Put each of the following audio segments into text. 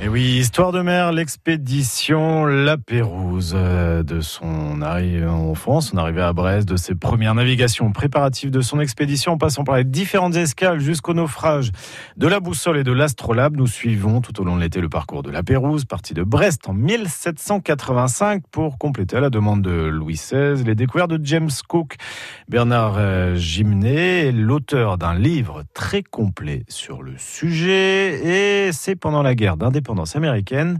Et oui, histoire de mer, l'expédition La Pérouse euh, de son arrivée en France, son arrivée à Brest, de ses premières navigations préparatives de son expédition, en passant par les différentes escales jusqu'au naufrage de la boussole et de l'astrolabe. Nous suivons tout au long de l'été le parcours de La Pérouse, parti de Brest en 1785 pour compléter à la demande de Louis XVI les découvertes de James Cook. Bernard euh, Gimnet est l'auteur d'un livre très complet sur le sujet et c'est pendant la guerre d'indépendance américaine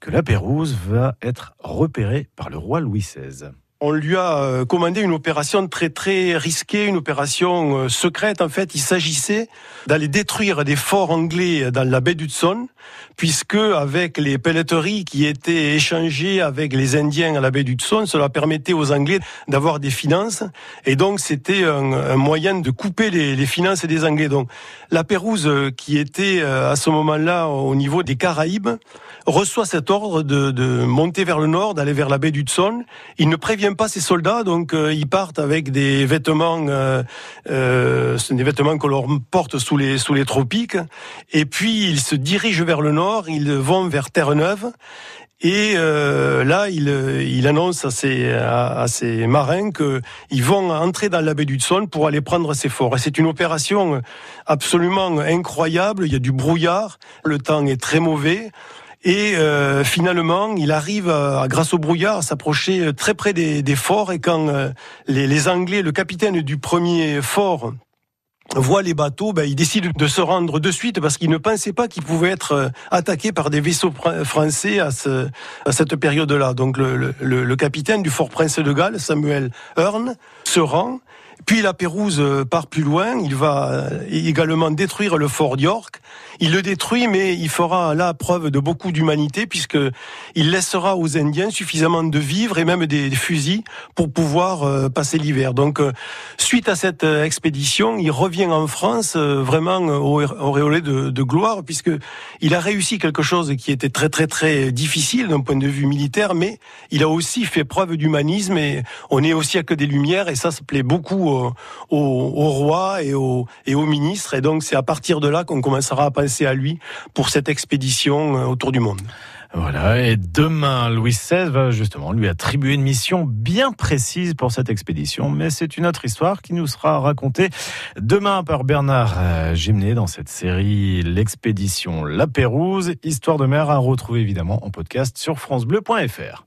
que la Pérouse va être repérée par le roi Louis XVI on lui a euh, commandé une opération très très risquée, une opération euh, secrète. En fait, il s'agissait d'aller détruire des forts anglais dans la baie d'Hudson, puisque avec les pelleteries qui étaient échangées avec les Indiens à la baie d'Hudson, cela permettait aux Anglais d'avoir des finances, et donc c'était un, moyen de couper les, les, finances des Anglais. Donc la Pérouse, euh, qui était à ce moment-là au niveau des Caraïbes, reçoit cet ordre de, de monter vers le nord, d'aller vers la baie d'Hudson. Il ne prévient pas ses soldats, donc euh, ils partent avec des vêtements, euh, euh, des vêtements que l'on porte sous les sous les tropiques. Et puis ils se dirigent vers le nord, ils vont vers Terre-Neuve. Et euh, là, il, il, annonce à ses, à, ses marins qu'ils vont entrer dans la baie d'Hudson pour aller prendre ces forts. Et c'est une opération absolument incroyable. Il y a du brouillard, le temps est très mauvais. Et euh, finalement, il arrive, à, grâce au brouillard, à s'approcher euh, très près des, des, forts. Et quand euh, les, les, Anglais, le capitaine du premier fort, voit les bateaux, ben, il décide de se rendre de suite parce qu'il ne pensait pas qu'il pouvait être attaqué par des vaisseaux français à, ce, à cette période-là. Donc le, le, le, capitaine du fort Prince de Galles, Samuel Hearn, se rend puis la Pérouse euh, part plus loin, il va euh, également détruire le fort d'York. Il le détruit, mais il fera là preuve de beaucoup d'humanité, puisque il laissera aux Indiens suffisamment de vivres et même des fusils pour pouvoir euh, passer l'hiver. Donc, suite à cette expédition, il revient en France vraiment auréolé de, de gloire, puisque il a réussi quelque chose qui était très très très difficile d'un point de vue militaire, mais il a aussi fait preuve d'humanisme et on est aussi à que des lumières et ça se plaît beaucoup au, roi et au, et au ministre. Et donc c'est à partir de là qu'on commencera à penser à lui pour cette expédition euh, autour du monde. Voilà, et demain, Louis XVI va justement lui attribuer une mission bien précise pour cette expédition, mais c'est une autre histoire qui nous sera racontée demain par Bernard euh, Gimnet dans cette série L'expédition La Pérouse, histoire de mer à retrouver évidemment en podcast sur francebleu.fr.